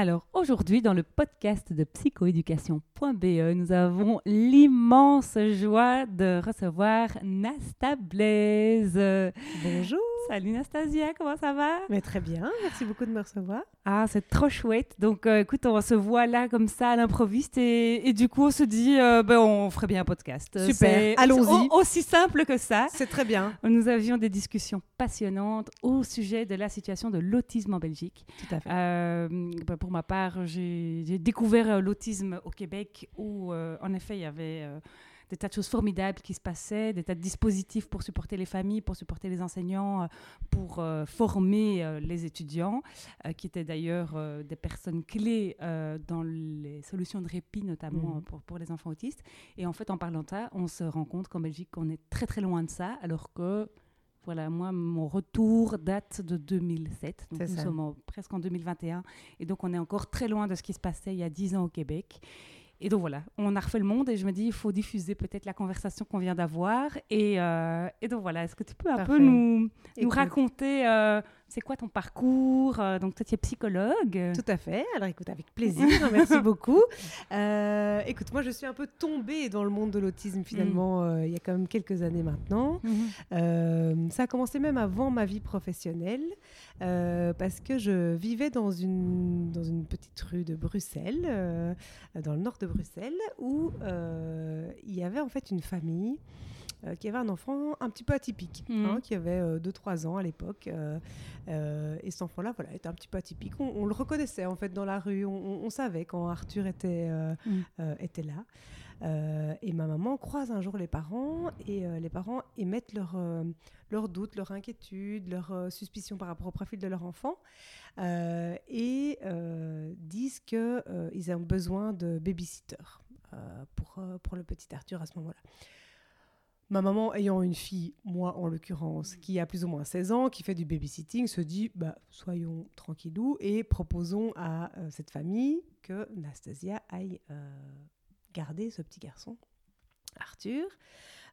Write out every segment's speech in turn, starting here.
Alors aujourd'hui, dans le podcast de psychoéducation.be, nous avons l'immense joie de recevoir Nasta Blaise. Bonjour. Salut Nastasia, comment ça va? Mais Très bien, merci beaucoup de me recevoir. Ah, c'est trop chouette. Donc euh, écoute, on se voit là comme ça à l'improviste et, et, du coup on se dit, euh, ben, on ferait bien un podcast. Super, allons-y. Aussi simple que ça. C'est très bien. Nous avions des discussions passionnantes au sujet de la situation de l'autisme en Belgique. Tout à fait. Euh, ben, pour ma part, j'ai découvert l'autisme au Québec où en effet il y avait des tas de choses formidables qui se passaient, des tas de dispositifs pour supporter les familles, pour supporter les enseignants, euh, pour euh, former euh, les étudiants, qui étaient d'ailleurs des personnes clés dans les solutions de répit, notamment mmh. pour, pour, les enfants autistes. Et en fait, en parlant de ça, on se rend compte qu'en Belgique, on est très très loin de ça, alors que voilà, moi, mon retour date de 2007. Donc nous sommes presque en 2021. Et donc, on est encore très loin de ce qui se passait il y a 10 ans au Québec. Et donc voilà, on a refait le monde et je me dis, il faut diffuser peut-être la conversation qu'on vient d'avoir. Et, euh, et, donc voilà, est-ce que tu peux un peu nous, nous raconter euh, c'est quoi ton parcours euh, Donc, toi, tu es psychologue. Tout à fait. Alors, écoute, avec plaisir. Merci beaucoup. Euh, écoute, moi, je suis un peu tombée dans le monde de l'autisme, finalement, mm. euh, il y a quand même quelques années maintenant. Mm-hmm. ça a commencé même avant ma vie professionnelle, parce que je vivais dans une, dans une petite rue de Bruxelles, dans le nord de Bruxelles, où il y avait en fait une famille euh, qui avait un enfant un petit peu atypique, mhm. hein, qui avait 2-3 euh, ans à l'époque. Euh, et cet enfant-là voilà, était un petit peu atypique. On, le reconnaissait en fait dans la rue, on, savait quand Arthur était, mhm. était là. et ma maman croise un jour les parents et les parents émettent leurs leur doutes, leurs inquiétudes, leurs suspicions par rapport au profil de leur enfant et disent qu'ils ont besoin de babysitter pour, pour le petit Arthur à ce moment-là. Ma maman, ayant une fille, moi en l'occurrence, qui a plus ou moins 16 ans, qui fait du babysitting, se dit bah, soyons tranquillous et proposons à euh, cette famille que Nastasia aille euh, garder ce petit garçon, Arthur.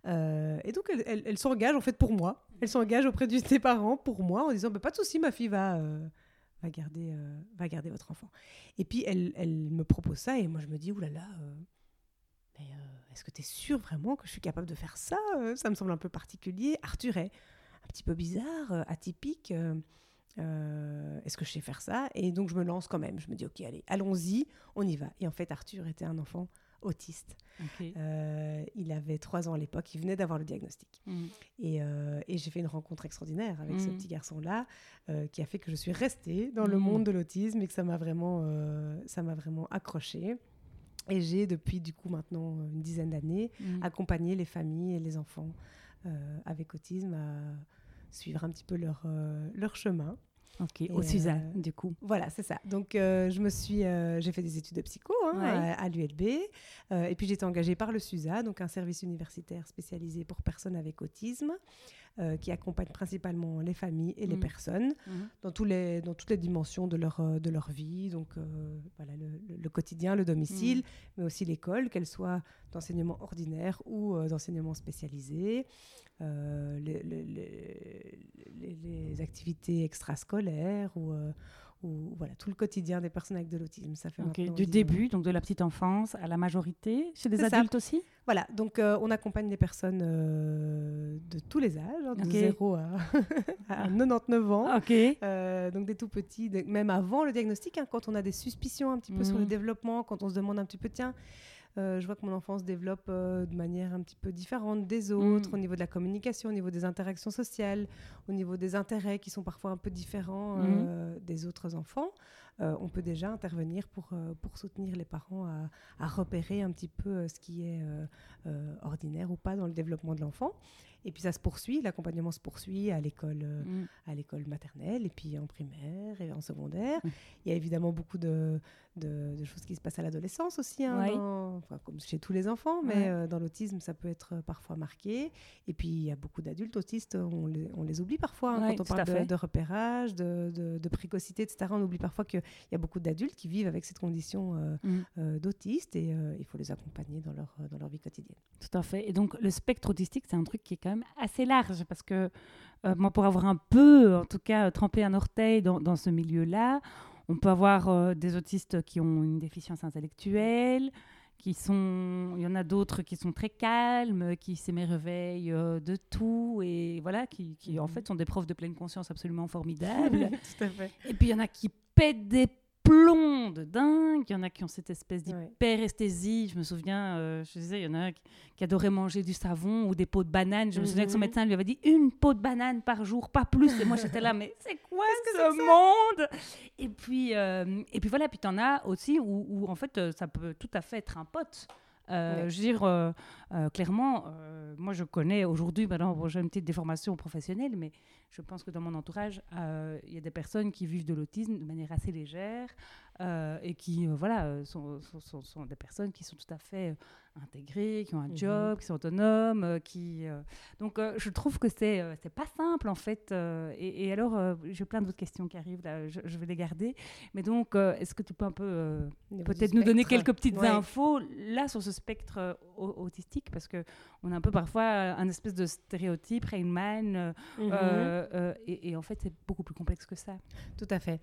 Euh, et donc, elle, s'engage en fait pour moi. Elle s'engage auprès de ses parents pour moi en disant bah, pas de souci, ma fille va, garder, votre enfant. Et puis, elle, elle, me propose ça et moi, je me dis oulala. Là là, mais est-ce que tu es sûr vraiment que je suis capable de faire ça euh, Ça me semble un peu particulier. Arthur est un petit peu bizarre, euh, atypique. Euh, est-ce que je sais faire ça? Et donc je me lance quand même. Je me dis, ok, allez, allons-y, on y va. Et en fait, Arthur était un enfant autiste. il avait trois ans à l'époque, il venait d'avoir le diagnostic. Mmh. Et, j'ai fait une rencontre extraordinaire avec ce mmh. petit garçon-là, qui a fait que je suis restée dans le mmh. monde de l'autisme et que ça m'a vraiment, ça m'a vraiment accroché. Et j'ai, depuis du coup maintenant une dizaine d'années, mmh. accompagné les familles et les enfants euh, avec autisme à suivre un petit peu leur, euh, leur chemin. Ok, au CUSA, du coup. Voilà, c'est ça. Donc, euh, je me suis, j'ai fait des études de psycho hein, à, l'ULB, et puis j'ai été engagée par le CUSA, donc un service universitaire spécialisé pour personnes avec autisme. Euh, qui accompagne principalement les familles et les mmh. personnes mmh. Dans, tous les, dans toutes les dimensions de leur, euh, de leur vie. Donc, euh, voilà, le, quotidien, le domicile, mmh. mais aussi l'école, qu'elle soit d'enseignement ordinaire ou d'enseignement spécialisé. Les, les, les, activités extrascolaires ou ou voilà tout le quotidien des personnes avec de l'autisme. Ça fait du début, donc de la petite enfance à la majorité, chez des adultes aussi? Voilà, donc euh, on accompagne des personnes euh, de tous les âges, hein, de 0 à, à, 99 ans. Euh, donc des tout petits, même avant le diagnostic, hein, quand on a des suspicions un petit peu sur le mmh. développement, quand on se demande un petit peu tiens je vois que mon enfant se développe de manière un petit peu différente des autres, mm. au niveau de la communication, au niveau des interactions sociales, au niveau des intérêts qui sont parfois un peu différents euh, des autres enfants. On peut déjà intervenir pour, pour soutenir les parents à, à, repérer un petit peu ce qui est ordinaire ou pas dans le développement de l'enfant. Et puis ça se poursuit, l'accompagnement se poursuit à l'école, mm. à l'école maternelle et puis en primaire et en secondaire. Mm. Il y a évidemment beaucoup de, de, choses qui se passent à l'adolescence aussi, hein, comme chez tous les enfants, mais euh, dans l'autisme, ça peut être parfois marqué. Et puis, il y a beaucoup d'adultes autistes, on les, on les, oublie parfois hein, quand on parle de, repérage, de, précocité, etc. On oublie parfois qu'il y a beaucoup d'adultes qui vivent avec cette condition euh, mm. euh, d'autiste et il faut les accompagner dans leur, dans leur vie quotidienne. Tout à fait. Et donc, le spectre autistique, c'est un truc qui est quand même assez large parce que moi, pour avoir un peu, en tout cas, trempé un orteil dans, dans ce milieu-là, on peut avoir euh, des autistes qui ont une déficience intellectuelle, qui sont, il y en a d'autres qui sont très calmes, qui s'émerveillent euh, de tout et voilà, qui, qui, en mhm. fait sont des profs de pleine conscience absolument formidables. tout à fait. Et puis il y en a qui pètent des plomb de dingue. Il y en a qui ont cette espèce d'hyperesthésie. Je me souviens, euh, je disais, il y en a qui, qui, adoraient manger du savon ou des pots de banane. Je me souviens que son mhm. médecin lui avait dit une peau de banane par jour, pas plus. Et moi, j'étais là, mais c'est quoi ce monde? Et puis, euh, et puis voilà. Puis tu en as aussi où, où, en fait, euh, ça peut tout à fait être un pote. Euh, je veux dire, euh, euh, clairement, moi je connais aujourd'hui, maintenant j'ai une petite déformation professionnelle, mais je pense que dans mon entourage, il y a des personnes qui vivent de l'autisme de manière assez légère et qui, voilà, sont, sont, sont, des personnes qui sont tout à fait intégrés, qui ont un mhm. job, qui sont autonomes, euh, qui euh, donc euh, je trouve que c'est c'est pas simple en fait. Et, alors j'ai plein d'autres questions qui arrivent là, je, vais les garder. Mais donc est-ce que tu peux un peu peut-être nous donner quelques petites infos là sur ce spectre autistique parce que on a un peu parfois un espèce de stéréotype Rainman mhm. et, et, en fait c'est beaucoup plus complexe que ça. Tout à fait.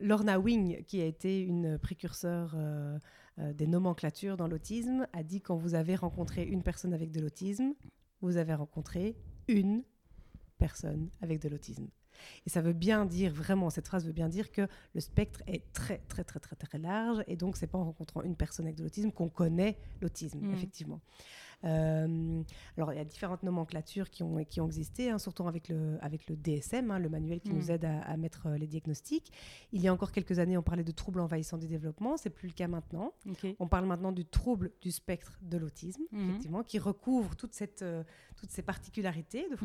Lorna Wing qui a été une précurseur euh, des nomenclatures dans l'autisme, a dit quand vous avez rencontré une personne avec de l'autisme, vous avez rencontré une personne avec de l'autisme. Et ça veut bien dire, vraiment, cette phrase veut bien dire que le spectre est très, très, très, très, très large. Et donc, c'est pas en rencontrant une personne avec de l'autisme qu'on connaît l'autisme, mmh. effectivement. Euh, alors, il y a différentes nomenclatures qui ont, qui ont existé, hein, surtout avec le, avec le DSM, hein, le manuel qui nous mm. aide à, mettre euh, les diagnostics. Il y a encore quelques années, on parlait de troubles envahissants du développement. C'est plus le cas maintenant. On parle maintenant du trouble du spectre de l'autisme, mm-hmm. effectivement, qui recouvre toute cette, euh, toutes ces particularités de mm.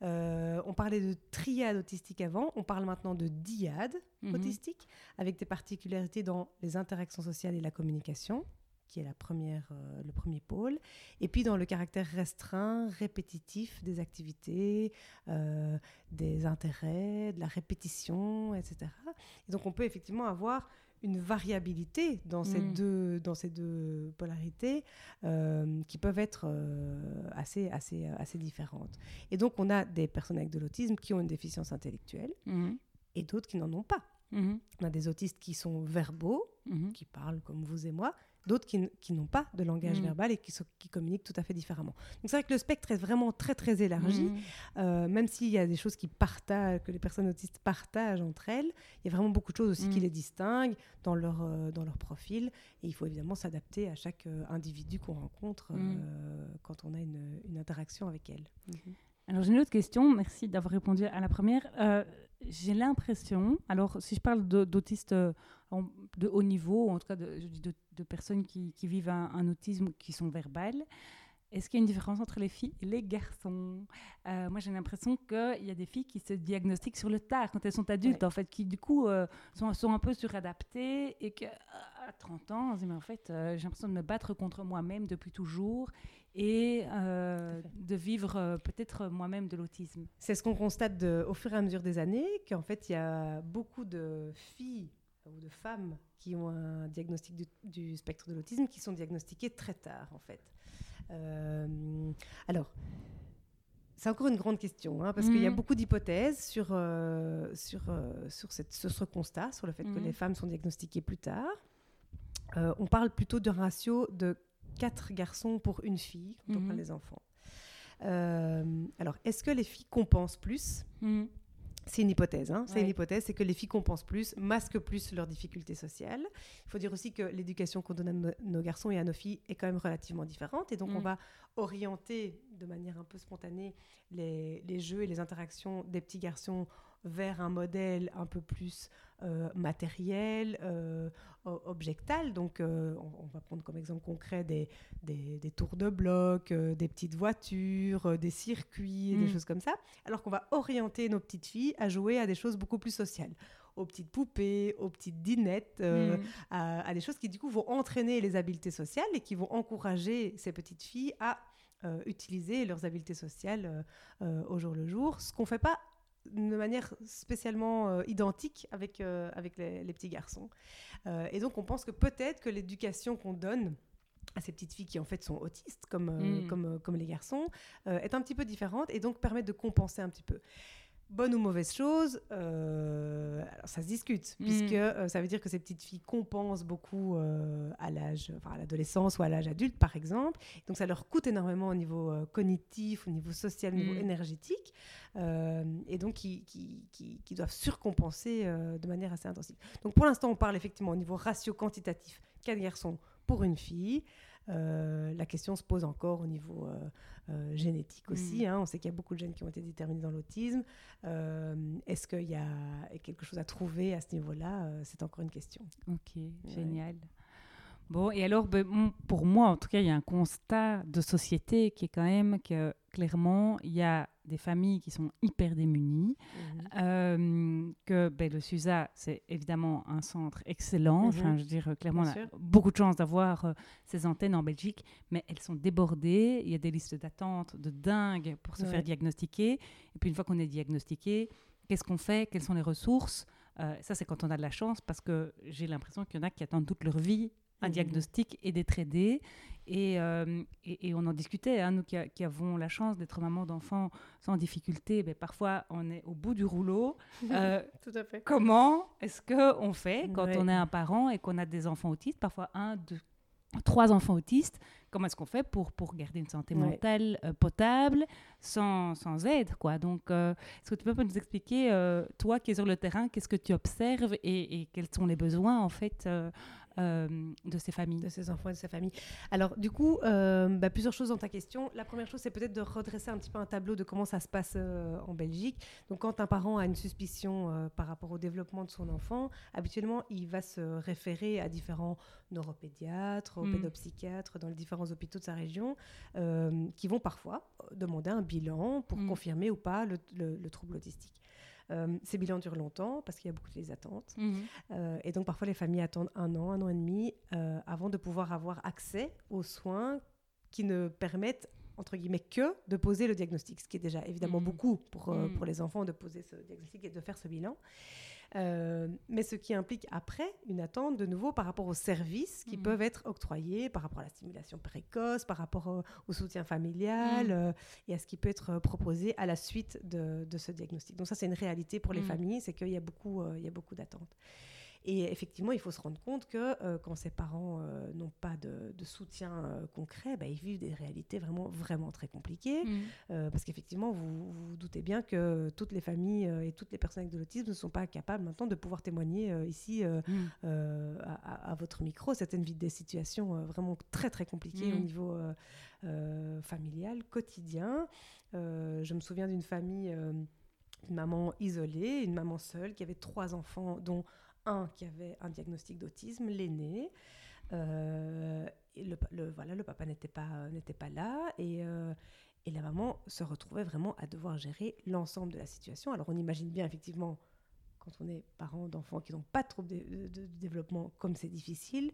Fonctionnement. on parlait de triade autistique avant, on parle maintenant de diade mm-hmm. autistique, avec des particularités dans les interactions sociales et la communication qui est la première, euh, le premier pôle, et puis dans le caractère restreint, répétitif des activités, euh, des intérêts, de la répétition, etc. Et donc on peut effectivement avoir une variabilité dans, ces, mm. deux, dans ces deux polarités euh, qui peuvent être assez, assez, assez différentes. Et donc on a des personnes avec de l'autisme qui ont une déficience intellectuelle mm. et d'autres qui n'en ont pas. Mm-hmm. On a des autistes qui sont verbaux, mm-hmm. qui parlent comme vous et moi, d'autres qui, n'ont pas de langage mm. verbal et qui, qui, communiquent tout à fait différemment. Donc c'est vrai que le spectre est vraiment très très élargi, mm. euh, même s'il y a des choses qui partagent, que les personnes autistes partagent entre elles, il y a vraiment beaucoup de choses aussi qui mm. les distinguent dans leur, euh, dans leur profil et il faut évidemment s'adapter à chaque euh, individu qu'on rencontre quand on a une, une interaction avec elles. Mm-hmm. Alors j'ai une autre question, merci d'avoir répondu à la première. j'ai l'impression, alors si je parle d'autistes de haut niveau, en tout cas de, de, personnes qui, qui vivent un, autisme qui sont verbales. Est-ce qu'il y a une différence entre les filles et les garçons? Euh, Moi, j'ai l'impression qu'il y a des filles qui se diagnostiquent sur le tard, quand elles sont adultes, en fait, qui du coup euh, sont, sont, un peu suradaptées et qu'à 30 ans, on se dit, mais en fait, euh, j'ai l'impression de me battre contre moi-même depuis toujours et de vivre peut-être moi-même de l'autisme. C'est ce qu'on constate au fur et à mesure des années, qu'en fait, il y a beaucoup de filles ou de femmes qui ont un diagnostic du, spectre de l'autisme qui sont diagnostiquées très tard, en fait. Euh, alors, c'est encore une grande question, hein, parce qu'il y a mm. beaucoup d'hypothèses sur, euh, sur, euh, sur, cette, ce constat, sur le fait que mm. les femmes sont diagnostiquées plus tard. on parle plutôt d'un ratio de 4 garçons pour une fille quand on mm-hmm. parle des enfants. alors, est-ce que les filles compensent plus? Mm. C'est une hypothèse, hein. c'est une hypothèse, c'est que les filles compensent plus, masquent plus leurs difficultés sociales. Il faut dire aussi que l'éducation qu'on donne à nos, garçons et à nos filles est quand même relativement différente, et donc on mm. va orienter de manière un peu spontanée les, jeux et les interactions des petits garçons vers un modèle un peu plus matériel, objectal. Donc, on, va prendre comme exemple concret des, des, tours de bloc, des petites voitures, des circuits, des mm. choses comme ça. Alors qu'on va orienter nos petites filles à jouer à des choses beaucoup plus sociales aux petites poupées, aux petites dinettes, euh, mm. à, des choses qui du coup vont entraîner les habiletés sociales et qui vont encourager ces petites filles à euh, utiliser leurs habiletés sociales euh, au jour le jour, ce qu'on ne fait pas de manière spécialement identique avec, avec les, petits garçons. et donc on pense que peut-être que l'éducation qu'on donne à ces petites filles qui en fait sont autistes comme, mm. comme, comme les garçons est un petit peu différente et donc permet de compenser un petit peu bonne ou mauvaise chose, euh, alors ça se discute, mm. puisque euh, ça veut dire que ces petites filles compensent beaucoup euh, à l'âge, enfin à l'adolescence ou à l'âge adulte, par exemple. Donc ça leur coûte énormément au niveau cognitif, au niveau social, au niveau mm. énergétique, et donc qui, qui, qui, doivent surcompenser de manière assez intensive. Donc pour l'instant, on parle effectivement au niveau ratio quantitatif, 4 garçons pour une fille. Euh, la question se pose encore au niveau euh, euh, génétique aussi. Mm. Hein. On sait qu'il y a beaucoup de gènes qui ont été déterminés dans l'autisme. Est-ce qu'il y a quelque chose à trouver à ce niveau-là? C'est encore une question. Ok, génial. Bon, et alors, ben, pour moi, en tout cas, il y a un constat de société qui est quand même que clairement, il y a des familles qui sont hyper démunies, mhm. euh, que ben, le SUSA, c'est évidemment un centre excellent. Enfin, mhm. je veux dire, clairement, on a beaucoup de chance d'avoir euh, ces antennes en Belgique, mais elles sont débordées. Il y a des listes d'attente de dingue pour se faire diagnostiquer. Et puis, une fois qu'on est diagnostiqué, qu'est-ce qu'on fait? Quelles sont les ressources? Euh, ça, c'est quand on a de la chance, parce que j'ai l'impression qu'il y en a qui attendent toute leur vie un mhm. diagnostic et d'être aidés. Euh, et, et, on en discutait, hein, nous qui, avons la chance d'être maman d'enfants sans difficulté, ben, parfois on est au bout du rouleau. Euh, Tout à fait. Comment est-ce qu'on fait quand on est un parent et qu'on a des enfants autistes, parfois un, deux, trois enfants autistes? Comment est-ce qu'on fait pour, pour garder une santé mentale euh, potable sans, sans, aide quoi? Donc, est-ce que tu peux nous expliquer, toi qui es sur le terrain, qu'est-ce que tu observes et, et, quels sont les besoins en fait euh, de ces familles. De ces enfants et de ces familles. Alors, du coup, euh, bah, plusieurs choses dans ta question. La première chose, c'est peut-être de redresser un petit peu un tableau de comment ça se passe euh, en Belgique. Donc, quand un parent a une suspicion par rapport au développement de son enfant, habituellement, il va se référer à différents neuropédiatres, mm. pédopsychiatres dans les différents hôpitaux de sa région, qui vont parfois demander un bilan pour mm. confirmer ou pas le trouble autistique. Euh, ces bilans durent longtemps parce qu'il y a beaucoup de les attentes. Mhm. Euh, et donc parfois les familles attendent un an, un an et demi euh, avant de pouvoir avoir accès aux soins qui ne permettent entre guillemets que de poser le diagnostic, ce qui est déjà évidemment mhm. beaucoup pour, mhm. pour les enfants de poser ce diagnostic et de faire ce bilan. Euh, mais ce qui implique après une attente de nouveau par rapport aux services qui mm. peuvent être octroyés, par rapport à la stimulation précoce, par rapport au, soutien familial mm. euh, et à ce qui peut être proposé à la suite de, ce diagnostic. Donc ça, c'est une réalité pour les mm. familles, c'est qu'il y a beaucoup, euh, il y a beaucoup d'attentes. Et effectivement, il faut se rendre compte que euh, quand ces parents euh, n'ont pas de, soutien euh, concret, bah, ils vivent des réalités vraiment, vraiment très compliquées. Mmh. parce qu'effectivement, vous, vous, doutez bien que toutes les familles et toutes les personnes avec de l'autisme ne sont pas capables maintenant de pouvoir témoigner ici mmh. à, votre micro. Certaines vivent des situations vraiment très, très compliquées au mmh. niveau familial, quotidien. je me souviens d'une famille une maman isolée, une maman seule qui avait trois enfants, dont un qui avait un diagnostic d'autisme, l'aîné. Euh, le, voilà, le papa n'était pas, n'était pas là et, euh, et la maman se retrouvait vraiment à devoir gérer l'ensemble de la situation. Alors on imagine bien effectivement quand on est parent d'enfants qui n'ont pas de troubles de, développement comme c'est difficile,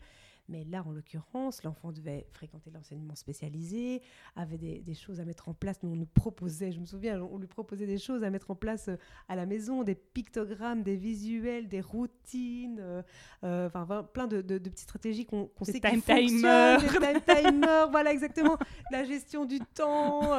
mais là, en l'occurrence, l'enfant devait fréquenter l'enseignement spécialisé, avait des, choses à mettre en place. Nous, on nous proposait, je me souviens, on lui proposait des choses à mettre en place euh, à la maison, des pictogrammes, des visuels, des routines, euh, euh, enfin plein de, petites stratégies qu'on sait qui fonctionnent. Des time timer, voilà exactement. La gestion du temps,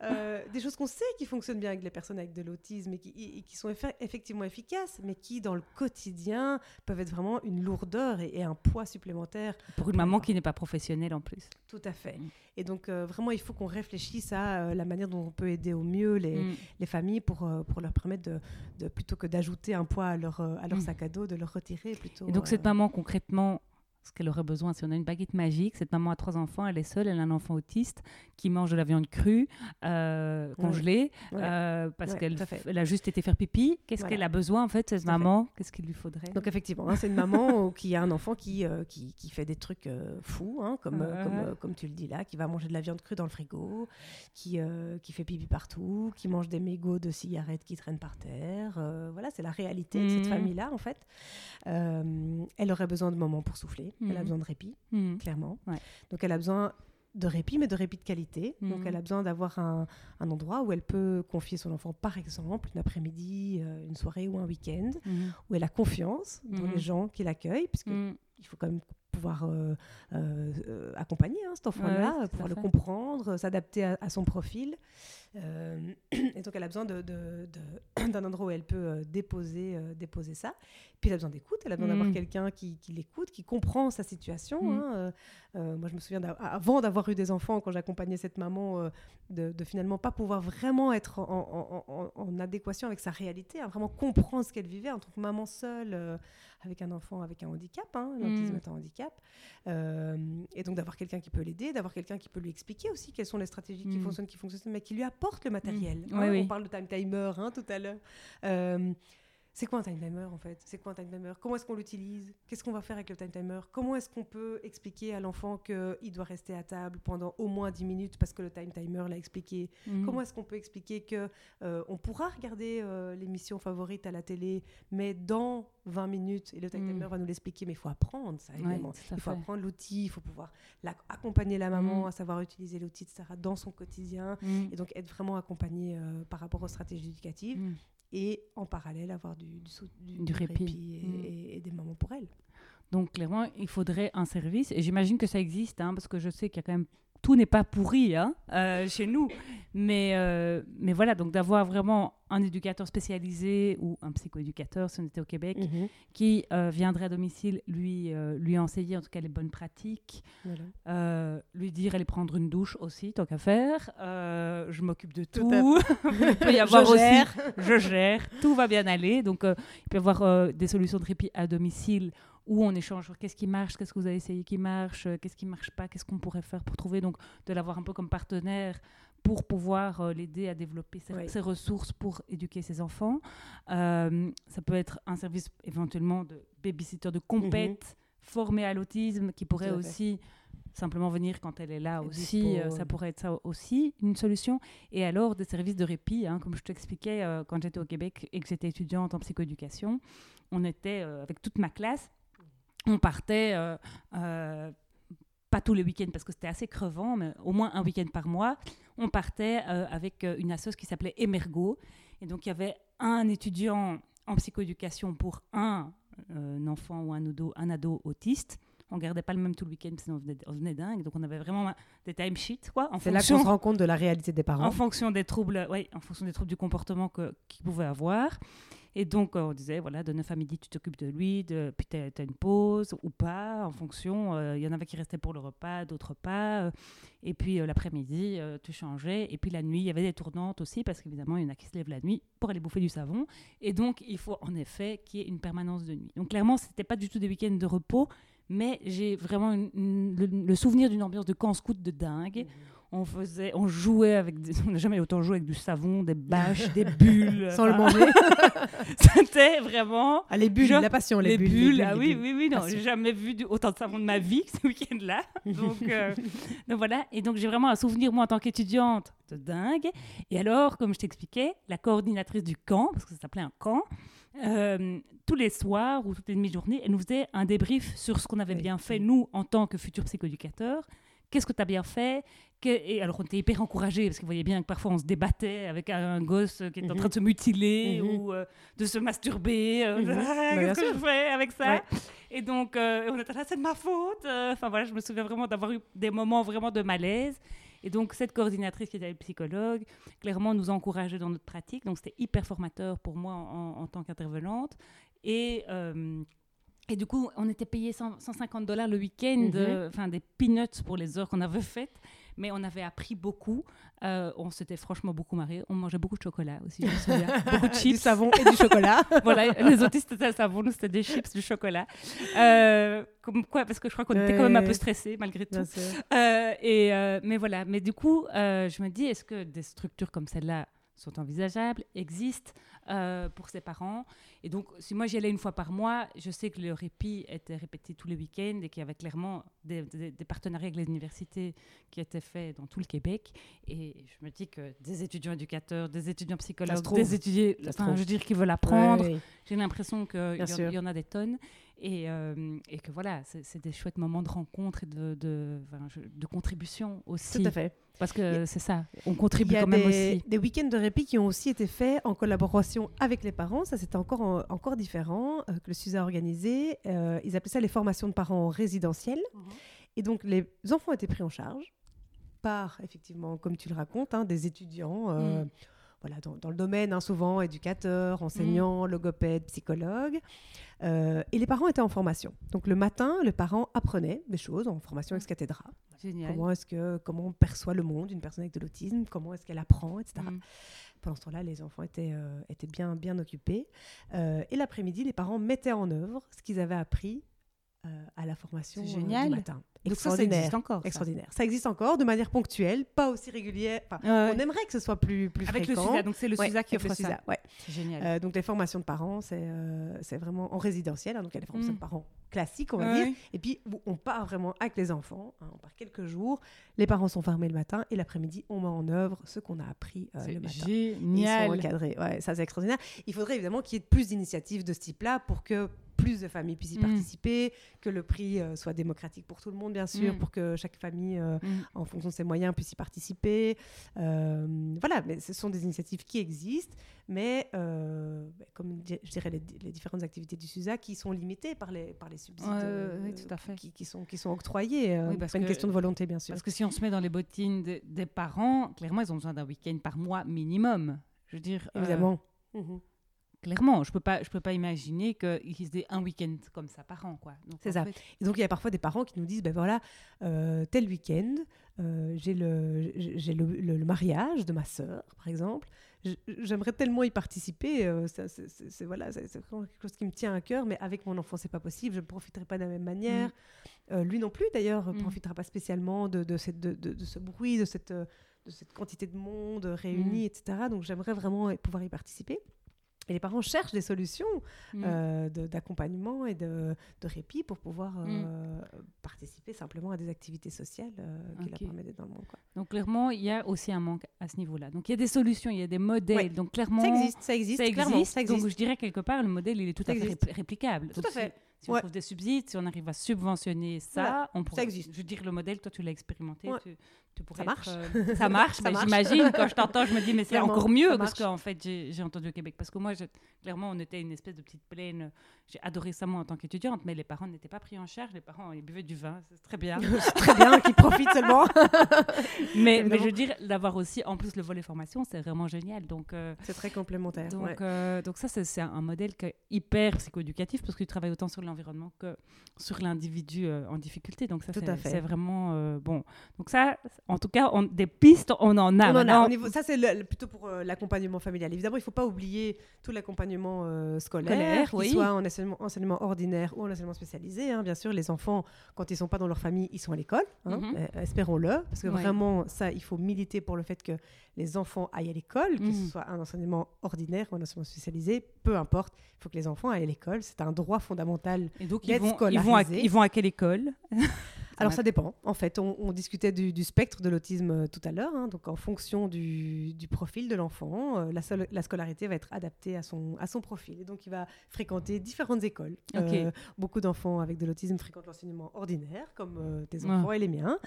des choses qu'on sait qui fonctionnent bien avec les personnes avec de l'autisme et qui, qui, sont effectivement efficaces, mais qui, dans le quotidien, peuvent être vraiment une lourdeur et un poids supplémentaire pour une maman qui n'est pas professionnelle en plus. Tout à fait. Et donc, euh, vraiment, il faut qu'on réfléchisse à euh, la manière dont on peut aider au mieux les, mm. les familles pour, euh, pour leur permettre de, de plutôt que d'ajouter un poids à leur, à leur mm. sac à dos, de leur retirer plutôt. Et donc, cette maman, concrètement, ce qu'elle aurait besoin. Si on a une baguette magique, cette maman a trois enfants, elle est seule, elle a un enfant autiste qui mange de la viande crue, euh, congelée, euh, parce qu'elle elle a juste été faire pipi. Qu'est-ce qu'elle a besoin en fait, cette maman Qu'est-ce qu'il lui faudrait Donc effectivement, hein, c'est une maman qui a un enfant qui, euh, qui, qui, fait des trucs fous, hein, comme, comme, comme, tu le dis là, qui va manger de la viande crue dans le frigo, qui, qui fait pipi partout, qui mange des mégots de cigarettes qui traînent par terre. voilà, c'est la réalité de cette mmh. famille-là en fait. elle aurait besoin de moments pour souffler. Elle a mhm. besoin de répit, mhm. clairement. Donc elle a besoin de répit, mais de répit de qualité. Donc elle a mhm. besoin d'avoir un, endroit où elle peut confier son enfant, par exemple, une après-midi, euh, une soirée ou un week-end, où elle a confiance dans les gens qui l'accueillent, puisque il faut quand même pouvoir euh, euh, accompagner hein, cet enfant-là, pouvoir le comprendre, s'adapter à, son profil. Euh, et donc, elle a besoin d'un de, de, endroit où elle peut euh, déposer, euh, déposer ça. Puis, elle a besoin d'écoute. Elle a besoin d'avoir mm. quelqu'un qui, qui l'écoute, qui comprend sa situation. Mm. Hein, moi, je me souviens, avant d'avoir eu des enfants, quand j'accompagnais cette maman, de, finalement pas pouvoir vraiment être en, en, adéquation avec sa réalité, hein, vraiment comprendre ce qu'elle vivait en tant que maman seule avec un enfant avec un handicap, hein, l'autisme mm. est un handicap. et donc, d'avoir quelqu'un qui peut l'aider, d'avoir quelqu'un qui peut lui expliquer aussi quelles sont les stratégies qui fonctionnent, qui fonctionnent, mais qui lui apporte porte le matériel. Mmh. Hein, on parle de time timer hein, tout à l'heure. Euh, c'est quoi un time timer en fait? C'est quoi un time timer? Comment est-ce qu'on l'utilise? Qu'est-ce qu'on va faire avec le time timer? Comment est-ce qu'on peut expliquer à l'enfant qu'il doit rester à table pendant au moins 10 minutes parce que le time timer l'a expliqué? Mmh. Comment est-ce qu'on peut expliquer que euh, on pourra regarder euh, l'émission favorite à la télé, mais dans 20 minutes et le time mmh. timer va nous l'expliquer Mais il faut apprendre ça, évidemment. il faut apprendre l'outil, il faut pouvoir accompagner la maman mmh. à savoir utiliser l'outil, etc., dans son quotidien. Et donc être vraiment accompagné euh, par rapport aux stratégies éducatives et en parallèle avoir du, du, du, répit, mm. et, des moments pour elle. Donc clairement, il faudrait un service, et j'imagine que ça existe, hein, parce que je sais qu'il y a quand même tout n'est pas pourri hein, euh, chez nous. Mais, euh, mais voilà, donc d'avoir vraiment un éducateur spécialisé ou un psychoéducateur, si on était au Québec, mhm. qui euh, viendrait à domicile lui, lui enseigner en tout cas les bonnes pratiques, lui dire aller prendre une douche aussi, tant qu'à faire. je m'occupe de tout. il peut y avoir je aussi, gère. je gère, tout va bien aller. Donc il peut y avoir des solutions de répit à domicile où on échange sur qu'est-ce qui marche, qu'est-ce que vous avez essayé qui marche, euh, qu'est-ce qui ne marche pas, qu'est-ce qu'on pourrait faire pour trouver, donc de l'avoir un peu comme partenaire pour pouvoir euh, l'aider à développer ses, ressources pour éduquer ses enfants. Euh, ça peut être un service éventuellement de babysitter de compète mhm. formé à l'autisme qui pourrait aussi simplement venir quand elle est là aussi, ça pourrait être ça aussi une solution. Et alors des services de répit, hein, comme je t'expliquais quand j'étais au Québec et que j'étais étudiante en psychoéducation, on était avec toute ma classe on partait, euh, euh, pas tous les week-ends parce que c'était assez crevant, mais au moins un week-end par mois, on partait euh, avec une association qui s'appelait Emergo. Et donc, il y avait un étudiant en psychoéducation pour un, enfant ou un ado, un ado autiste. On gardait pas le même tout le week-end, sinon on venait, dingue. Donc on avait vraiment des timesheets, quoi. C'est là qu'on se rend compte de la réalité des parents. En fonction des troubles, oui, en fonction des troubles du comportement qu'ils pouvaient avoir. Et donc, euh, on disait, voilà, de 9 à midi, tu t'occupes de lui, de, puis tu as, une pause ou pas, en fonction. Euh, il y en avait qui restaient pour le repas, d'autres pas. Euh, et puis, l'après-midi, tu changeais. Et puis, la nuit, il y avait des tournantes aussi, parce qu'évidemment, il y en a qui se lèvent la nuit pour aller bouffer du savon. Et donc, il faut en effet qu'il y ait une permanence de nuit. Donc, clairement, ce n'était pas du tout des week-ends de repos, mais j'ai vraiment le, souvenir d'une ambiance de camp scout de dingue. Mmh on faisait, on jouait avec, on n'a jamais autant joué avec du savon, des bâches, des bulles. Sans le manger. C'était vraiment. Ah, les bulles, la passion, les, bulles, ah oui, oui, oui, non, j'ai jamais vu autant de savon de ma vie ce week-end-là. Donc, euh, donc voilà. Et donc j'ai vraiment un souvenir moi en tant qu'étudiante de dingue. Et alors, comme je t'expliquais, la coordinatrice du camp, parce que ça s'appelait un camp. Euh, tous les soirs ou toutes les demi-journées, elle nous faisait un débrief sur ce qu'on avait bien fait, nous, en tant que futurs psychoéducateurs, qu'est-ce que tu as bien fait? Et alors, on était hyper encouragés, parce qu'on voyait bien que parfois on se débattait avec un, gosse qui était en mhm. train de se mutiler mhm. ou euh, de se masturber. Euh, mhm. ah, bah, qu'est-ce que je fais avec ça? Et donc, on était là, c'est de ma faute. Enfin voilà, je me souviens vraiment d'avoir eu des moments vraiment de malaise. Et donc, cette coordinatrice qui était psychologue, clairement, nous encourageait dans notre pratique. Donc, c'était hyper formateur pour moi en, en tant qu'intervenante. Et et du coup, on était payé 150 dollars le week-end, mhm. euh, enfin des peanuts pour les heures qu'on avait faites. Mais on avait appris beaucoup. Euh, on s'était franchement beaucoup marré. On mangeait beaucoup de chocolat aussi, je me souviens. beaucoup de chips. Du savon et du chocolat. voilà, les autistes c'était le savon, nous c'était des chips, du chocolat. Euh, comme quoi, parce que je crois qu'on était quand même un peu stressés malgré tout. Euh, et, mais voilà, mais du coup, je me dis, est-ce que des structures comme celle-là sont envisageables, existent? Euh, pour ses parents. Et donc, si moi j'y allais une fois par mois, je sais que le répit était répété tous les week-ends et qu'il y avait clairement des, partenariats avec les universités qui étaient faits dans tout le Québec. Et je me dis que des étudiants éducateurs, des étudiants psychologues, des étudiants, enfin, je veux dire, qui veulent apprendre, j'ai l'impression qu'il y, y, en a des tonnes. Et, euh, et que voilà, c'est des chouettes moments de rencontre et de, de, de contribution aussi. Tout à fait. Parce que c'est ça, on contribue quand même aussi. Des week-ends de répit qui ont aussi été faits en collaboration avec les parents. Ça, c'était encore, encore différent euh, que le SUSA a organisé. Euh, ils appelaient ça les formations de parents résidentielles. Mhm. Et donc, les enfants étaient pris en charge par, effectivement, comme tu le racontes, hein, des étudiants. Euh, mhm. Voilà, dans, le domaine, hein, souvent éducateurs, enseignants, mhm. logopèdes, psychologues. et les parents étaient en formation. Donc le matin, le parent apprenait des choses en formation ex cathedra. Comment est-ce que comment on perçoit le monde une personne avec de l'autisme, comment est-ce qu'elle apprend, etc. Pendant ce temps-là, les enfants étaient, euh, bien, bien occupés. Euh, et l'après-midi, les parents mettaient en œuvre ce qu'ils avaient appris euh, à la formation génial. du matin. Donc ça, ça existe encore. Extraordinaire. Ça. existe encore de manière ponctuelle, pas aussi régulière. On aimerait que ce soit plus, plus Avec fréquent. le SUSA, donc c'est le SUSA qui offre ça. Ouais. génial. donc les formations de parents, c'est c'est vraiment en résidentiel. Hein, donc il y a des formations mm. de parents classiques, on va dire. Et puis on part vraiment avec les enfants. Hein, on part quelques jours. Les parents sont fermés le matin et l'après-midi, on met en œuvre ce qu'on a appris le matin. Génial. Ils sont encadrés. Ouais, ça c'est extraordinaire. Il faudrait évidemment qu'il y ait plus d'initiatives de ce type-là pour que plus de familles puissent y mm. participer, que le prix euh, soit démocratique pour tout le monde, bien sûr, mm. pour que chaque famille, euh, mm. en fonction de ses moyens, puisse y participer. Euh, voilà, mais ce sont des initiatives qui existent, mais bah, comme je dirais les, différentes activités du SUSA qui sont limitées par les, par les subsides tout à fait. Qui, sont, qui sont octroyés. c'est une question de volonté, bien sûr. Parce que si on se met dans les bottines des parents, clairement, ils ont besoin d'un week-end par mois minimum. Je veux dire. Évidemment. Mhm. Clairement, je peux pas, je peux pas imaginer qu'ils aient un week-end comme ça par an, quoi. C'est ça. Et donc il y a parfois des parents qui nous disent, ben voilà, euh, tel week-end, euh, j'ai le, j'ai le, mariage de ma sœur, par exemple. J'aimerais tellement y participer. Euh, c'est voilà, c'est quelque chose qui me tient à cœur, mais avec mon enfant, c'est pas possible. Je ne profiterai pas de la même manière. Mm. lui non plus, d'ailleurs, ne mm. profitera pas spécialement de, de, cette, de, de, ce bruit, de cette, de cette quantité de monde réuni, mm. etc. Donc j'aimerais vraiment pouvoir y participer. Et les parents cherchent des solutions mm. euh, d'accompagnement et de, de, répit pour pouvoir euh, mm. participer simplement à des activités sociales euh, qui leur permettent d'être dans le monde. Quoi. Donc clairement, il y a aussi un manque à ce niveau-là. Donc il y a des solutions, il y a des modèles. Donc clairement, ça existe, ça existe, ça existe, ça existe. Donc je dirais quelque part, le modèle, il est tout à fait réplicable. Tout à fait. Si on trouve des subsides, si on arrive à subventionner ça, on pourrait. Ça existe. Je veux dire, le modèle, toi, tu l'as expérimenté. Tu, ça, marche. Euh, ça marche. ça marche. J'imagine, quand je t'entends, je me dis, mais c'est encore mieux parce qu'en fait, j'ai entendu au Québec. Parce que moi, clairement, on était une espèce de petite plaine. J'ai adoré ça, moi, en tant qu'étudiante, mais les parents n'étaient pas pris en charge. Les parents, ils buvaient du vin. C'est très bien. c'est très bien qu'ils profitent seulement. mais, mais, je veux dire, d'avoir aussi, en plus, le volet formation, c'est vraiment génial. Donc, euh, c'est très complémentaire. Donc, euh, donc ça, c'est un modèle hyper psychoéducatif parce que tu travailles autant sur l'environnement que sur l'individu euh, en difficulté. Donc ça, c'est vraiment euh, bon. Donc ça, en tout cas, on, des pistes, on en a. On en a. Au niveau, ça, c'est plutôt pour euh, l'accompagnement familial. Évidemment, il ne faut pas oublier tout l'accompagnement scolaire, qu'il soit en enseignement, enseignement, ordinaire ou en enseignement spécialisé. Hein. Bien sûr, les enfants, quand ils ne sont pas dans leur famille, ils sont à l'école. Hein. Mhm. Espérons-le, parce que vraiment, ça, il faut militer pour le fait que les enfants aillent à l'école, que ce mhm. soit un enseignement ordinaire ou un enseignement spécialisé, peu importe, il faut que les enfants aillent à l'école. C'est un droit fondamental. Et donc, ils vont, ils vont, à, ils vont à quelle école? Alors ça dépend. En fait, on, discutait du, spectre de l'autisme euh, tout à l'heure. Hein. donc en fonction du, profil de l'enfant, euh, la, la, scolarité va être adaptée à son, à son profil. Et donc il va fréquenter différentes écoles. Euh, beaucoup d'enfants avec de l'autisme fréquentent l'enseignement ordinaire, comme tes enfants et les miens.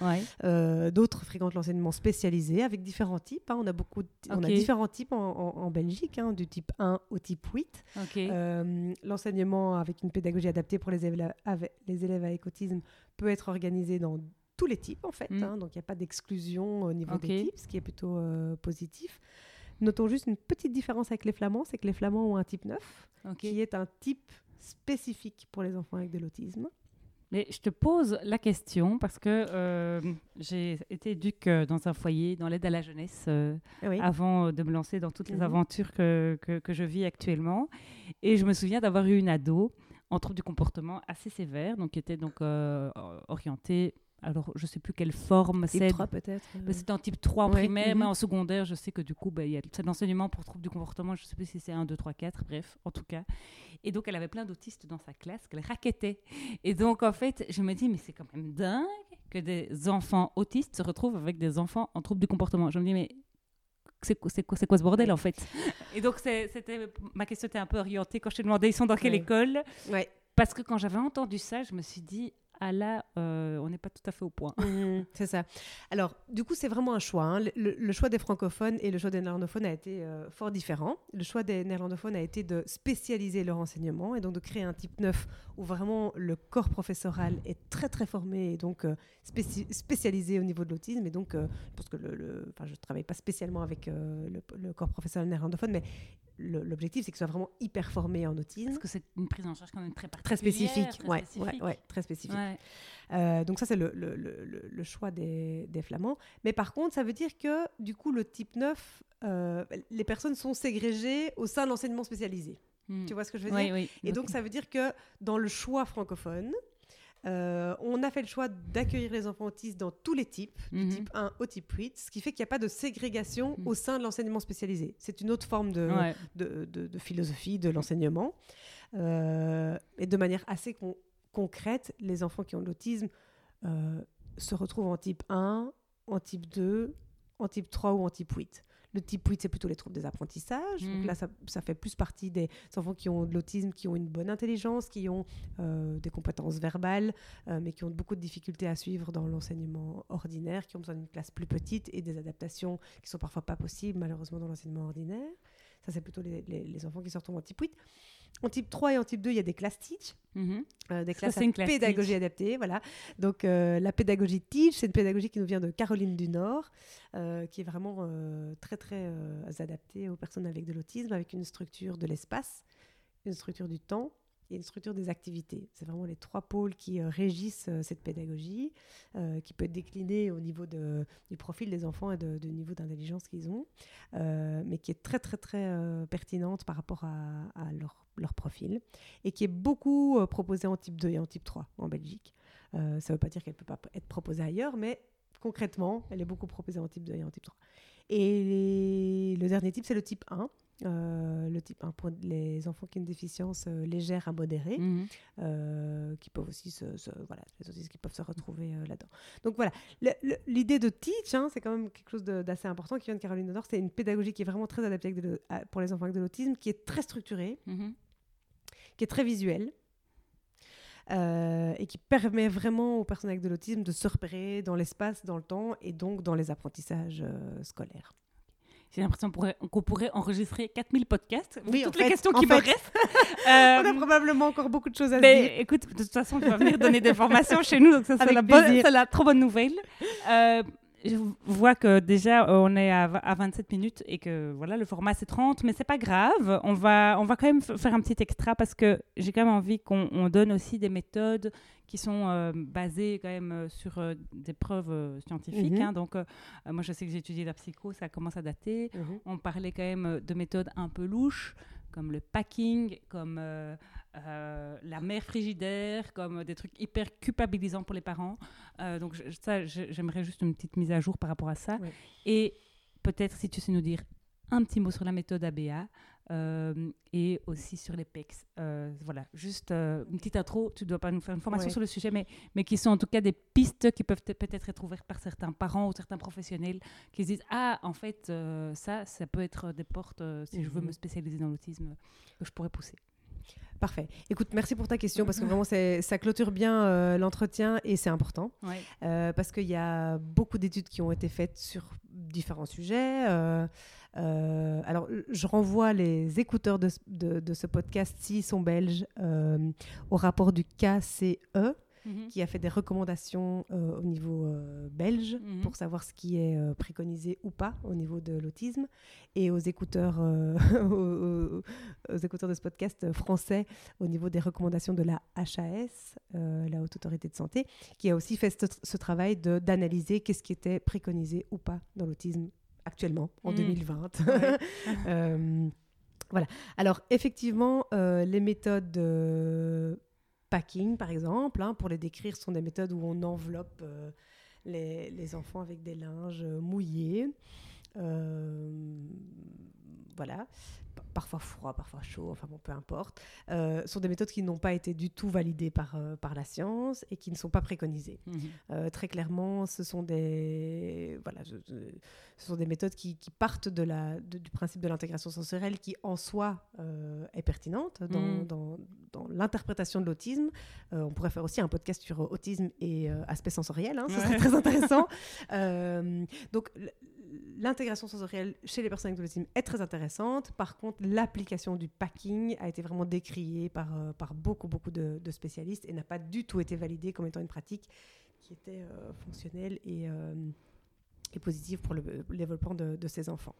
D'autres fréquentent l'enseignement spécialisé avec différents types. Hein. On, a beaucoup on a différents types en, Belgique, hein, du type 1 au type 8. L'enseignement avec une pédagogie adaptée pour les élèves, avec, les élèves avec autisme peut être organisé dans tous les types, en fait. Mm. Hein. donc, il n'y a pas d'exclusion au niveau des types, ce qui est plutôt euh, positif. Notons juste une petite différence avec les flamands, c'est que les flamands ont un type 9, qui est un type spécifique pour les enfants avec de l'autisme. Mais je te pose la question parce que euh, j'ai été éduque euh, dans un foyer, dans l'aide à la jeunesse, euh, Oui. avant de me lancer dans toutes les Mhm. aventures que, que, que je vis actuellement. Et je me souviens d'avoir eu une ado en trouble du comportement assez sévère, donc qui était donc euh, orientée. Alors, je sais plus quelle forme Type c'est. 3 peut-être. C'était en type 3 en Ouais, primaire, mhm. mais en secondaire, je sais que du coup, bah, il y a c'est de l'enseignement pour troubles du comportement. Je ne sais plus si c'est 1, 2, 3, 4, bref, en tout cas. Et donc, elle avait plein d'autistes dans sa classe qu'elle raquettait. Et donc, en fait, je me dis, mais c'est quand même dingue que des enfants autistes se retrouvent avec des enfants en troubles du comportement. Je me dis, mais c'est quoi, ce bordel, en fait? Et donc, c'est- c'était, ma question était un peu orientée quand je t'ai demandé, ils sont dans quelle Ouais. école? Ouais. Parce que quand j'avais entendu ça, je me suis dit, ah là, euh, on n'est pas tout à fait au point. Mhm, c'est ça. Alors, du coup, c'est vraiment un choix. hein. Le, choix des francophones et le choix des néerlandophones a été euh, fort différent. Le choix des néerlandophones a été de spécialiser leur enseignement et donc de créer un type neuf où vraiment le corps professoral est très très formé et donc euh, spéci- spécialisé au niveau de l'autisme. Et donc, je que le, je ne travaille pas spécialement avec le, le corps professoral néerlandophone, mais l'objectif, c'est qu'il soit vraiment hyper formé en autisme. Parce que c'est une prise en charge quand même très Très particulière. spécifique, très ouais, ouais, spécifique. ouais, très spécifique. Euh, donc ça, c'est le, le- le- le- le choix des, des Flamands. Mais par contre, ça veut dire que, du coup, le type 9, euh, les personnes sont ségrégées au sein de l'enseignement spécialisé. Hmm. Tu vois ce que je veux Oui, dire oui. Et donc, ça veut dire que dans le choix francophone, euh, on a fait le choix d'accueillir les enfants autistes dans tous les types, du Mhm. type 1 au type 8, ce qui fait qu'il n'y a pas de ségrégation Mhm. au sein de l'enseignement spécialisé. C'est une autre forme de, Ouais. de, de- de philosophie de l'enseignement. Euh, et de manière assez con- concrète, les enfants qui ont de l'autisme euh, se retrouvent en type 1, en type 2, en type 3 ou en type 8. Le type 8, c'est plutôt les troubles des apprentissages. Donc Mhm. là, ça, ça fait plus partie des enfants qui ont de l'autisme, qui ont une bonne intelligence, qui ont euh, des compétences verbales, euh, mais qui ont beaucoup de difficultés à suivre dans l'enseignement ordinaire, qui ont besoin d'une classe plus petite et des adaptations qui sont parfois pas possibles, malheureusement, dans l'enseignement ordinaire. Ça, c'est plutôt les, les- les enfants qui se retrouvent en type 8. En type 3 et en type 2, il y a des classes teach, Mhm. euh, des Ça, classes à classe pédagogie teach. adaptée. Voilà. Donc, euh, la pédagogie teach, c'est une pédagogie qui nous vient de Caroline du Nord, euh, qui est vraiment très, très adaptée aux personnes avec de l'autisme, avec une structure de l'espace, une structure du temps et une structure des activités. C'est vraiment les trois pôles qui euh, régissent euh, cette pédagogie, euh, qui peut être déclinée au niveau du profil des enfants et de- du niveau d'intelligence qu'ils ont, mais qui est très, très, très pertinente par rapport à, leur, profil et qui est beaucoup proposée en type 2 et en type 3 en Belgique. Ça ne veut pas dire qu'elle ne peut pas être proposée ailleurs, mais concrètement, elle est beaucoup proposée en type 2 et en type 3. Et le dernier type, c'est le type 1. Euh, le type 1 pour les enfants qui ont une déficience euh, légère à modérée, Mhm. euh, qui peuvent aussi se, se- voilà, les autistes qui peuvent se retrouver là-dedans. Donc voilà, l'idée de Teach, hein, c'est quand même quelque chose d'assez important qui vient de Caroline Nord. C'est une pédagogie qui est vraiment très adaptée de à- pour les enfants avec de l'autisme, qui est très structurée, Mhm. qui est très visuelle. euh, et qui permet vraiment aux personnes avec de l'autisme de se repérer dans l'espace, dans le temps et donc dans les apprentissages euh, scolaires. J'ai l'impression qu'on pourrait, enregistrer 4000 podcasts. Oui, toutes en les fait, questions qui me restent. On a Euh, probablement encore beaucoup de choses à mais dire. écoute, de toute façon, tu vas venir donner des formations chez nous, donc ça, c'est la, bonne- la trop bonne nouvelle. Euh, je vois que déjà, euh, on est à, v- à 27 minutes et que voilà, le format c'est 30, mais c'est pas grave. On va, on va quand même faire un petit extra parce que j'ai quand même envie qu'on on donne aussi des méthodes qui sont euh, basées quand même euh, sur euh, des preuves euh, scientifiques. Mhm. hein. donc, moi, je sais que j'ai étudié la psycho, ça commence à dater. Mhm. On parlait quand même de méthodes un peu louches, comme le packing, comme la mère frigidaire, comme des trucs hyper culpabilisants pour les parents. Donc je- ça, j'aimerais juste une petite mise à jour par rapport à ça. Ouais. Et peut-être si tu sais nous dire un petit mot sur la méthode ABA euh, et aussi sur les PEX. Euh, voilà, juste euh, une petite intro. Tu dois pas nous faire une formation Ouais. sur le sujet, mais, mais qui sont en tout cas des pistes qui peuvent peut- peut-être être ouvertes par certains parents ou certains professionnels qui se disent Ah, en fait, euh, ça, ça peut être des portes, si je veux Mhm. me spécialiser dans l'autisme, que je pourrais pousser. Parfait. Écoute, merci pour ta question parce que vraiment, ça clôture bien euh, l'entretien et c'est important. Ouais. Euh, parce qu'il y a beaucoup d'études qui ont été faites sur différents sujets. Euh, alors, je renvoie les écouteurs de, ce- de- de ce podcast, s'ils sont belges, au rapport du KCE, mhm. qui a fait des recommandations au niveau belge mhm. pour savoir ce qui est préconisé ou pas au niveau de l'autisme. Et aux écouteurs, aux, écouteurs de ce podcast français au niveau des recommandations de la HAS, la Haute Autorité de Santé, qui a aussi fait ce, travail d'analyser qu'est-ce qui était préconisé ou pas dans l'autisme actuellement, en 2020. Hmm. Voilà. Alors, effectivement, euh, les méthodes de packing, par exemple, hein, pour les décrire, sont des méthodes où on enveloppe euh, les, enfants avec des linges mouillés. Euh, voilà parfois froid, parfois chaud, enfin bon, peu importe, euh, sont des méthodes qui n'ont pas été du tout validées par, euh, par la science et qui ne sont pas préconisées. Mhm. Euh, très clairement, ce sont des, voilà, ce, sont des méthodes qui, qui partent de la, du principe de l'intégration sensorielle qui, en soi, est pertinente dans, mhm. dans, dans l'interprétation de l'autisme. on pourrait faire aussi un podcast sur autisme et aspect sensoriel, hein, ce serait très intéressant. donc, l'intégration sensorielle chez les personnes avec l'autisme est très intéressante. Par contre, l'application du packing a été vraiment décriée par, euh, beaucoup, beaucoup de, spécialistes et n'a pas du tout été validée comme étant une pratique qui était euh, fonctionnelle et, euh, et, positive pour le, développement de, de, ces enfants.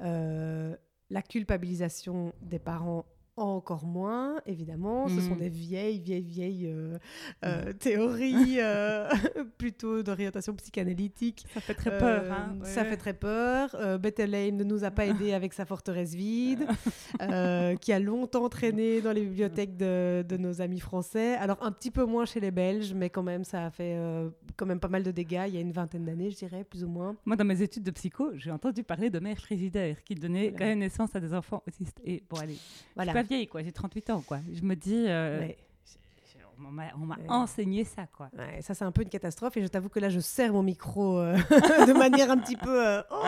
la culpabilisation des parents encore moins, évidemment. Ce sont mm. des vieilles, vieilles, vieilles euh, euh, mm. théories euh, plutôt d'orientation psychanalytique. Ça fait très peur. Hein, ça fait très peur. Bethlehem ne nous a pas aidés avec sa forteresse vide, qui a longtemps traîné dans les bibliothèques de, de, nos amis français. Alors un petit peu moins chez les Belges, mais quand même, ça a fait quand même pas mal de dégâts il y a une vingtaine d'années, je dirais, plus ou moins. Moi, dans mes études de psycho, j'ai entendu parler de mère frigidaire qui donnait quand même naissance à des enfants autistes. Et bon, allez, voilà vieille, quoi. J'ai 38 ans, quoi. Je me dis, euh, on m'a enseigné ça, quoi. ça, c'est un peu une catastrophe. Et je t'avoue que là, je serre mon micro euh, de manière un petit peu euh, oh,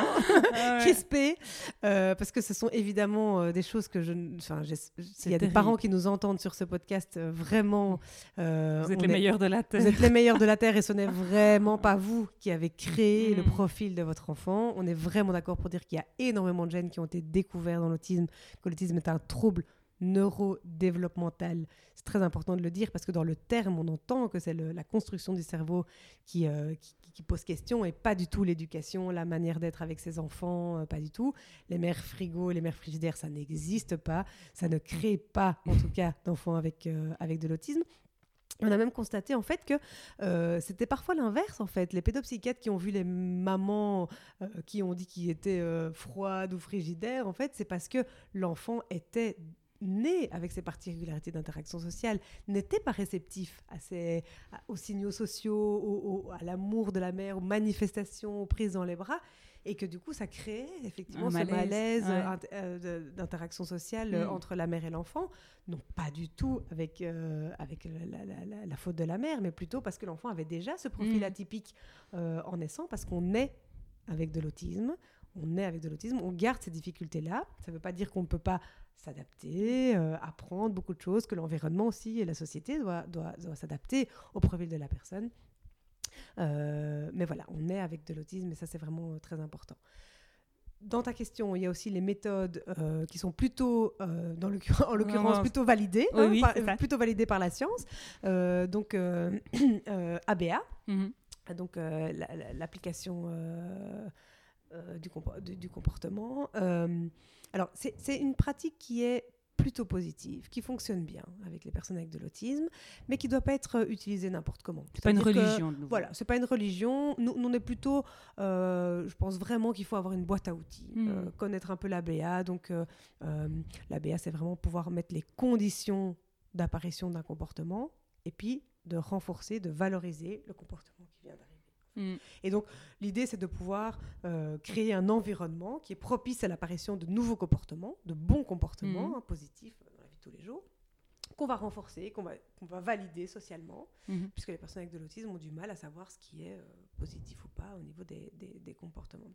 crispée. Euh, parce que ce sont évidemment des choses que je. Enfin, s'il y a des parents qui nous entendent sur ce podcast, vraiment. vous êtes les meilleurs de la Terre. Vous êtes les meilleurs de la Terre et ce n'est vraiment pas vous qui avez créé le mm. profil de votre enfant. On est vraiment d'accord pour dire qu'il y a énormément de gènes qui ont été découverts dans l'autisme, que l'autisme est un trouble neurodéveloppemental. C'est très important de le dire parce que dans le terme, on entend que c'est la construction du cerveau euh, qui, pose question et pas du tout l'éducation, la manière d'être avec ses enfants, euh, pas du tout. Les mères frigo, les mères frigidaires, ça n'existe pas. Ça ne crée pas, en tout cas, d'enfants avec, euh, de l'autisme. On a même constaté en fait que c'était parfois l'inverse en fait. Les pédopsychiatres qui ont vu les mamans qui ont dit qu'ils étaient froides ou frigidaires, en fait, c'est parce que l'enfant était né avec ses particularités d'interaction sociale, n'était pas réceptif à aux signaux sociaux, à l'amour de la mère, aux manifestations, aux prises dans les bras, et que du coup, ça créait effectivement ce malaise euh, d'interaction sociale euh, mm. entre la mère et l'enfant. Non, pas du tout avec, euh, avec la, faute de la mère, mais plutôt parce que l'enfant avait déjà ce profil mm. atypique en naissant, parce qu'on est avec de l'autisme, on est avec de l'autisme, on garde ces difficultés-là. Ça ne veut pas dire qu'on ne peut pas s'adapter, euh, apprendre beaucoup de choses, que l'environnement aussi et la société doit, doit, s'adapter au profil de la personne. Euh, mais voilà, on est avec de l'autisme et ça c'est vraiment euh, très important. Dans ta question, il y a aussi les méthodes qui sont plutôt, dans en l'occurrence, plutôt validées, hein, plutôt validées par la science. donc ABA, mhm. donc l'application du, du, comportement. Alors, c'est une pratique qui est plutôt positive, qui fonctionne bien avec les personnes avec de l'autisme, mais qui ne doit pas être utilisée n'importe comment. C'est pas une religion. Que, voilà, c'est pas une religion. Nous, on est plutôt, euh, je pense vraiment qu'il faut avoir une boîte à outils, hmm. euh, connaître un peu l'ABA. Donc, euh, l'ABA, c'est vraiment pouvoir mettre les conditions d'apparition d'un comportement et puis de renforcer, de valoriser le comportement. Mm. Et donc, l'idée, c'est de pouvoir euh, créer un environnement qui est propice à l'apparition de nouveaux comportements, de bons comportements mm. hein, positifs dans la vie de tous les jours, qu'on va renforcer, qu'on va, qu'on va valider socialement, mm-hmm. puisque les personnes avec de l'autisme ont du mal à savoir ce qui est euh, positif ou pas au niveau des, des comportements.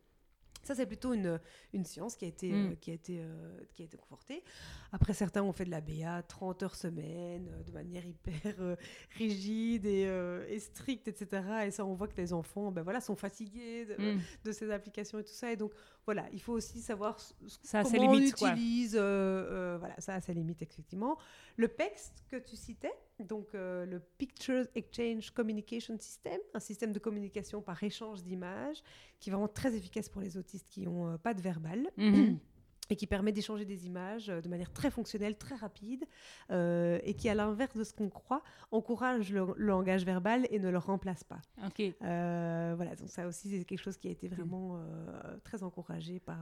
Ça, c'est plutôt une, une, science qui a, été, mm. euh, qui, a été, euh, qui a été confortée. Après, certains ont fait de la BA 30 heures semaine, euh, de manière hyper rigide et, et, stricte, etc. Et ça, on voit que les enfants ben voilà, sont fatigués de, mm. de, ces applications et tout ça. Et donc, voilà, il faut aussi savoir ça comment on utilise. voilà, ça a ses limites, effectivement. Le PEX que tu citais, donc le Pictures Exchange Communication System, un système de communication par échange d'images qui est vraiment très efficace pour les autistes qui n'ont pas de verbal. Mhm et qui permet d'échanger des images euh, de manière très fonctionnelle, très rapide, euh, et qui, à l'inverse de ce qu'on croit, encourage le, langage verbal et ne le remplace pas. Ok. Euh, voilà, donc ça aussi, c'est quelque chose qui a été vraiment très encouragé par,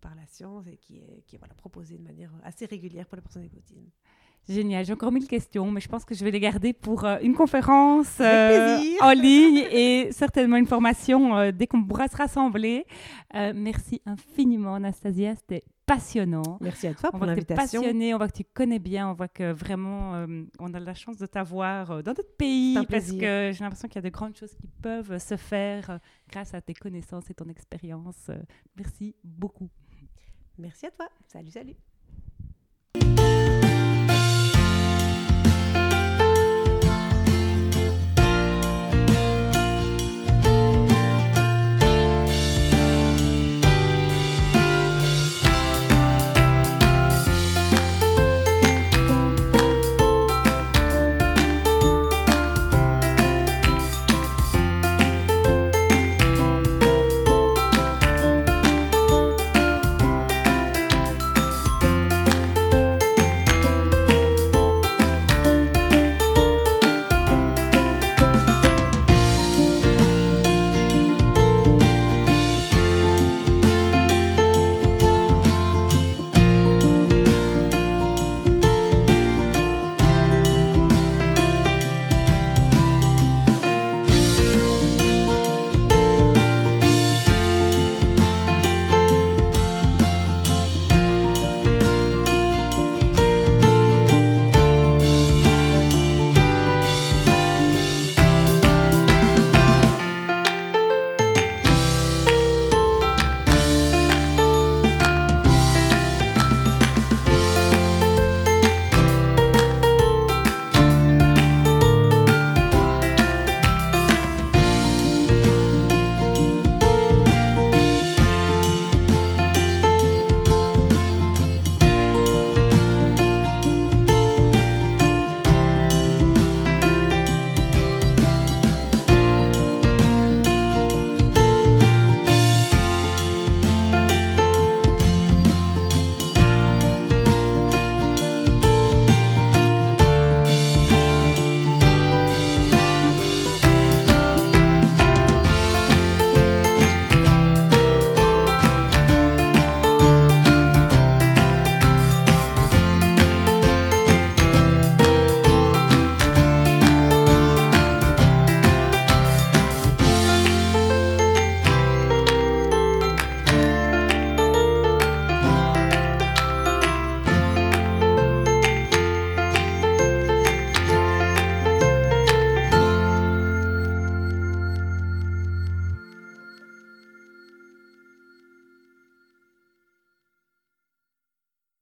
par la science et qui est, qui est voilà, proposé de manière assez régulière pour les personnes avec autisme. Génial, j'ai encore mille questions, mais je pense que je vais les garder pour une conférence en ligne et certainement une formation dès qu'on pourra se rassembler. merci infiniment, Anastasia c'était passionnant. Merci à toi pour l'invitation. On voit que tu es passionné, on voit que tu connais bien, on voit que vraiment euh, on a la chance de t'avoir euh, dans notre pays parce que j'ai l'impression qu'il y a de grandes choses qui peuvent se faire euh, grâce à tes connaissances et ton expérience. merci beaucoup. Merci à toi. Salut, salut.